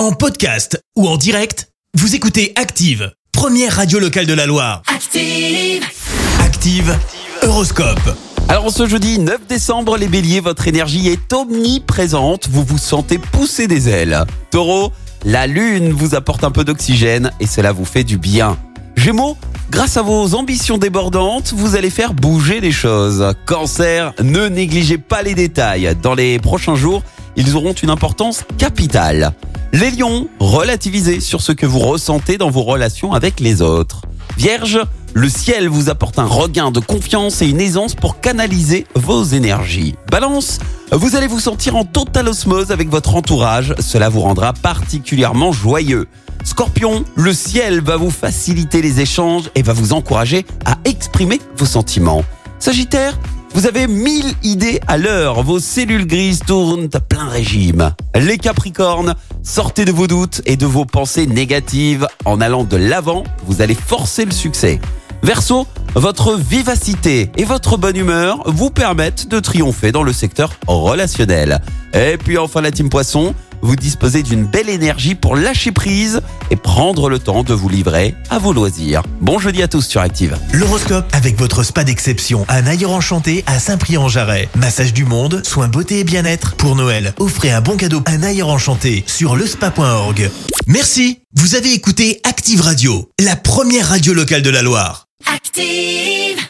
En podcast ou en direct, vous écoutez Active, première radio locale de la Loire. Active. Active, Horoscope. Alors ce jeudi 9 décembre, les béliers, votre énergie est omniprésente, vous vous sentez pousser des ailes. Taureau, la lune vous apporte un peu d'oxygène et cela vous fait du bien. Gémeaux, grâce à vos ambitions débordantes, vous allez faire bouger les choses. Cancer, ne négligez pas les détails. Dans les prochains jours, ils auront une importance capitale. Les lions, relativisez sur ce que vous ressentez dans vos relations avec les autres. Vierge, le ciel vous apporte un regain de confiance et une aisance pour canaliser vos énergies. Balance, vous allez vous sentir en totale osmose avec votre entourage, cela vous rendra particulièrement joyeux. Scorpion, le ciel va vous faciliter les échanges et va vous encourager à exprimer vos sentiments. Sagittaire, vous avez mille idées à l'heure, vos cellules grises tournent à plein régime. Les Capricornes, sortez de vos doutes et de vos pensées négatives. En allant de l'avant, vous allez forcer le succès. Verseau, votre vivacité et votre bonne humeur vous permettent de triompher dans le secteur relationnel. Et puis enfin la team Poisson, vous disposez d'une belle énergie pour lâcher prise et prendre le temps de vous livrer à vos loisirs. Bon jeudi à tous sur Active. L'horoscope avec votre spa d'exception à Naïre Enchanté à Saint-Prix-en-Jarret. Massage du monde, soins beauté et bien-être. Pour Noël, offrez un bon cadeau à Naïre Enchanté sur lespa.org. Merci. Vous avez écouté Active Radio, la première radio locale de la Loire. Active.